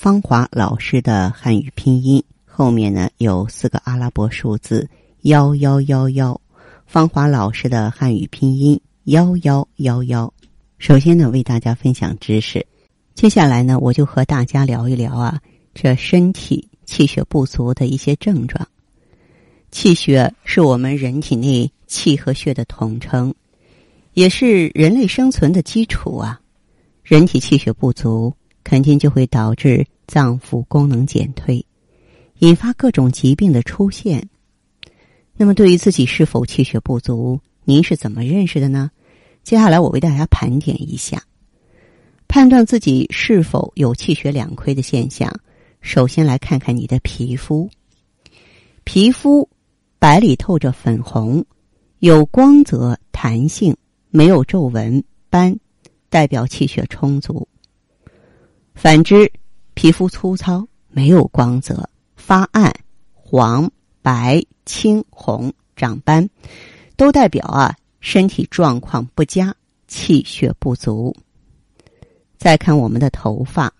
芳华老师的汉语拼音后面呢有四个阿拉伯数字幺幺幺幺。芳华老师的汉语拼音幺幺幺幺。首先呢，为大家分享知识，接下来呢，我就和大家聊一聊啊。这身体气血不足的一些症状，气血是我们人体内气和血的统称，也是人类生存的基础啊。人体气血不足，肯定就会导致脏腑功能减退，引发各种疾病的出现。那么，对于自己是否气血不足，您是怎么认识的呢？接下来，我为大家盘点一下，判断自己是否有气血两亏的现象。首先来看看你的皮肤，皮肤白里透着粉红，有光泽、弹性，没有皱纹斑，代表气血充足。反之，皮肤粗糙、没有光泽、发暗、黄、白、青、红、长斑，都代表啊身体状况不佳，气血不足。再看我们的头发。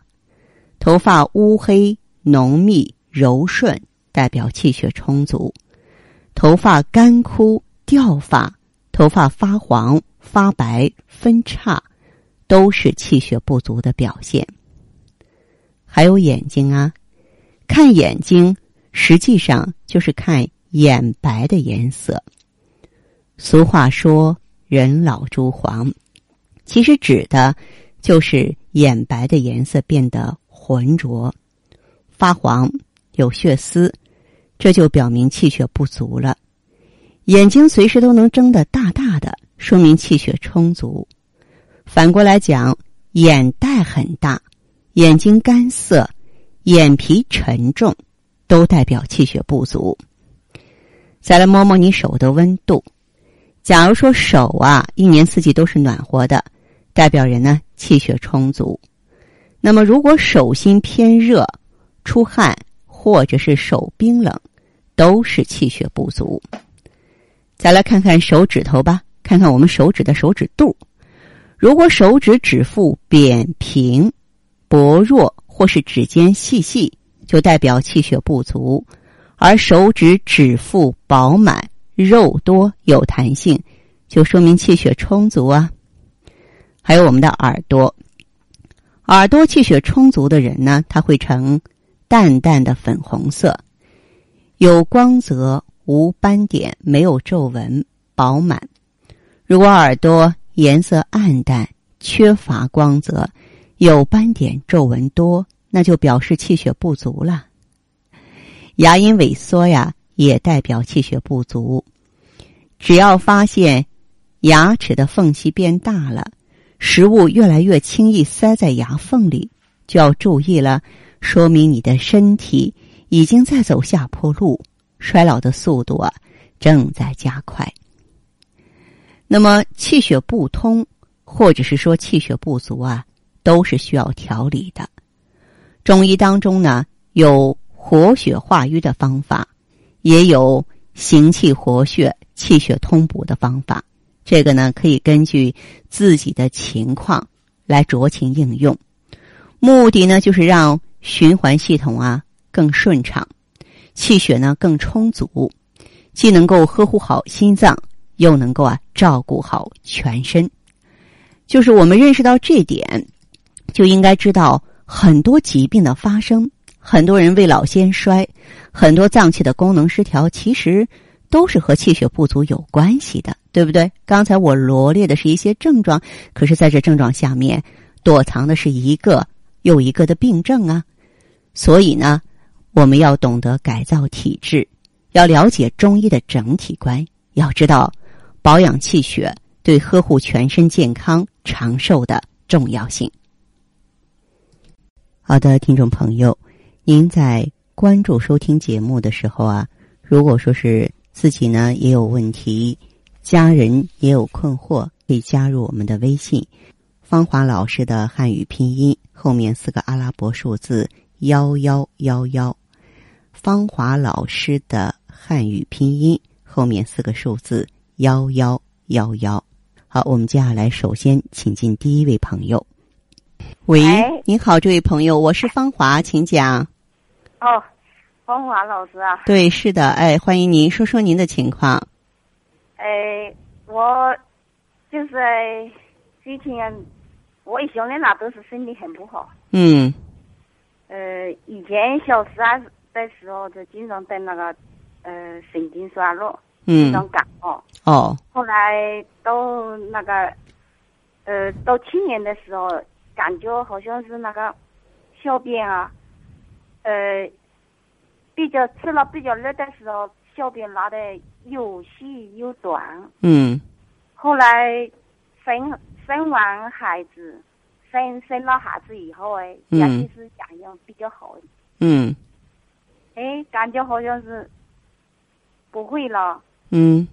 头发乌黑、浓密、柔顺，代表气血充足；头发干枯、掉发，头发发黄、发白、分叉，都是气血不足的表现。还有眼睛啊，看眼睛实际上就是看眼白的颜色。俗话说“人老珠黄”，其实指的就是眼白的颜色变得。浑浊、发黄、有血丝，这就表明气血不足了。眼睛随时都能睁得大大的，说明气血充足。反过来讲，眼袋很大、眼睛干涩、眼皮沉重，都代表气血不足。再来摸摸你手的温度，假如说手啊一年四季都是暖和的，代表人呢气血充足。那么，如果手心偏热、出汗，或者是手冰冷，都是气血不足。再来看看手指头吧，看看我们手指的手指肚。如果手指指腹扁平、薄弱，或是指尖细细，就代表气血不足；而手指指腹饱满、肉多有弹性，就说明气血充足啊。还有我们的耳朵。耳朵气血充足的人呢，他会呈淡淡的粉红色，有光泽，无斑点，没有皱纹，饱满。如果耳朵颜色暗淡，缺乏光泽，有斑点、皱纹多，那就表示气血不足了。牙龈萎缩呀，也代表气血不足。只要发现牙齿的缝隙变大了。食物越来越轻易塞在牙缝里，就要注意了，说明你的身体已经在走下坡路，衰老的速度啊正在加快。那么气血不通，或者是说气血不足啊，都是需要调理的。中医当中呢，有活血化瘀的方法，也有行气活血、气血通补的方法。这个呢，可以根据自己的情况来酌情应用，目的呢就是让循环系统啊更顺畅，气血呢更充足，既能够呵护好心脏，又能够啊照顾好全身。就是我们认识到这点，就应该知道很多疾病的发生，很多人未老先衰，很多脏器的功能失调，其实。都是和气血不足有关系的，对不对？刚才我罗列的是一些症状，可是在这症状下面躲藏的是一个又一个的病症啊。所以呢，我们要懂得改造体质，要了解中医的整体观，要知道保养气血对呵护全身健康长寿的重要性。好的，听众朋友，您在关注收听节目的时候啊，如果说是自己呢也有问题，家人也有困惑，可以加入我们的微信“芳华老师的汉语拼音”后面四个阿拉伯数字幺幺幺幺，芳华老师的汉语拼音后面四个数字幺幺幺幺。好，我们接下来首先请进第一位朋友。喂，您好，这位朋友，我是芳华，请讲。哦，芳华老师啊。对，是的，哎，欢迎您，说说您的情况。哎，我就是最近我一向来那都是身体很不好。嗯。呃，以前小时候的时候就经常得那个呃神经衰弱，经常感冒。哦。后来到那个呃到去年的时候，感觉好像是那个小便啊。呃，比较吃了比较热的时候，小便拉的又细又短。嗯。后来生生完孩子，生生了孩子以后哎，尤其是养养比较好。嗯。哎，感觉好像是不会了。嗯。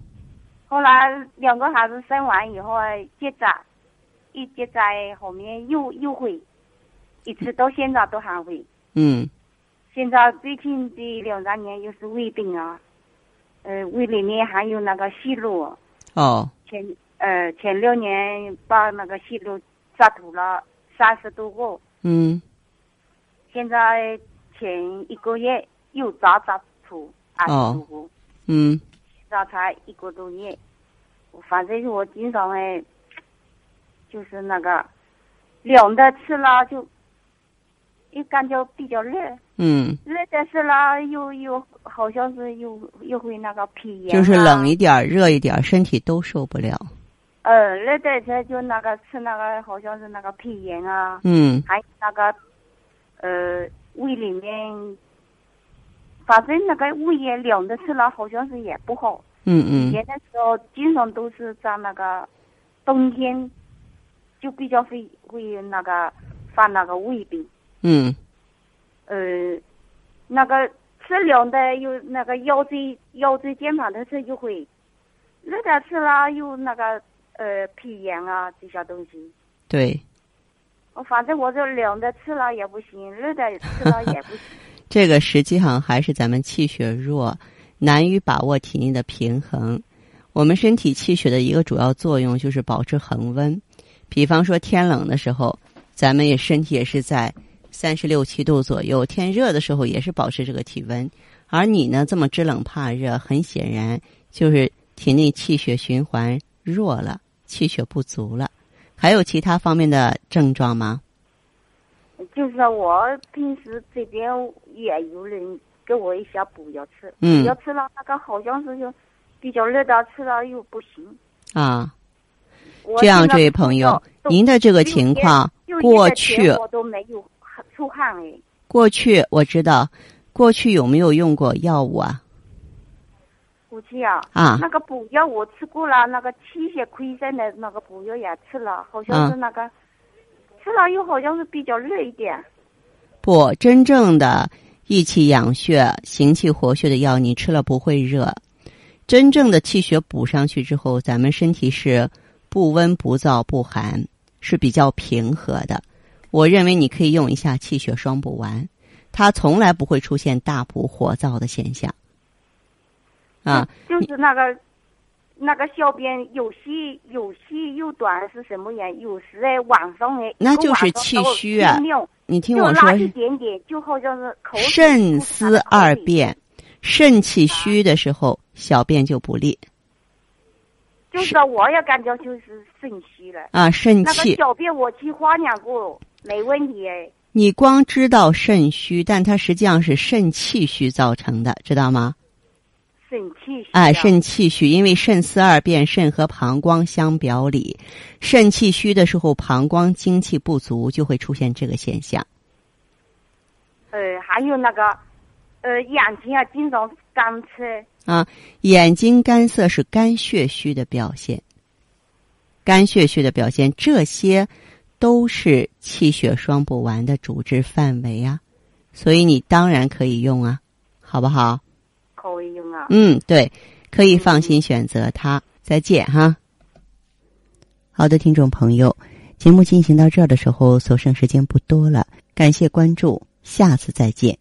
后来两个孩子生完以后哎，结扎，一直在后面又又会，一直到现在都还会。嗯。现在最近这两三年又是胃病啊，呃，胃里面还有那个息肉。哦。前呃前六年把那个息肉扎吐了三十多个。嗯。现在前一个月又扎扎土二十多个。嗯。扎才一个多月，反正我经常哎，就是那个凉的吃了就。又感觉比较热，嗯，热的是啦，又又好像是又又会那个皮炎，就是冷一点、热一点，身体都受不了。呃，热的吃就那个吃那个，好像是那个皮炎啊，嗯，还有那个呃胃里面，反正那个胃也凉的吃了，好像是也不好。嗯嗯。以前的时候经常都是在那个冬天，就比较会会那个犯那个胃病。嗯，呃，那个吃凉的又那个腰椎腰椎间盘的时候就会，热的吃了又那个呃皮炎啊这些东西。对。我反正我这凉的吃了也不行，热的吃了也不行。这个实际上还是咱们气血弱，难于把握体内的平衡。我们身体气血的一个主要作用就是保持恒温，比方说天冷的时候，咱们也身体也是在。三十六七度左右，天热的时候也是保持这个体温，而你呢这么知冷怕热，很显然就是体内气血循环弱了，气血不足了。还有其他方面的症状吗？就是我平时这边也有人给我一些补药吃，嗯，药吃了那个好像是就比较热的，吃了又不行。啊，这样，这位朋友，您的这个情况过去我都没有。出汗哎！过去我知道，过去有没有用过药物啊？过去啊，啊，那个补药我吃过了，那个气血亏肾的那个补药也吃了，好像是那个吃了又好像是比较热一点。不，真正的益气养血、行气活血的药，你吃了不会热。真正的气血补上去之后，咱们身体是不温不燥不寒，是比较平和的。我认为你可以用一下气血双补丸，它从来不会出现大补火燥的现象。啊，就是那个那个小便有细有细又短是什么原因？有时哎晚上哎，那就是气虚啊。你听我说，一点点就好像是口肾思二便，肾气虚的时候，小便就不利。就是我也感觉就是肾虚了啊，肾气。那个小便我去化验过。没问题哎，你光知道肾虚，但它实际上是肾气虚造成的，知道吗？肾气虚。哎，肾气虚，因为肾思二便，肾和膀胱相表里，肾气虚的时候，膀胱精气不足，就会出现这个现象。呃，还有那个，呃，眼睛啊，经常干涩。啊，眼睛干涩是肝血虚的表现，肝血虚的表现，这些。都是气血双补丸的主治范围啊，所以你当然可以用啊，好不好？可以用啊。嗯，对，可以放心选择它。再见哈。好的，听众朋友，节目进行到这儿的时候，所剩时间不多了，感谢关注，下次再见。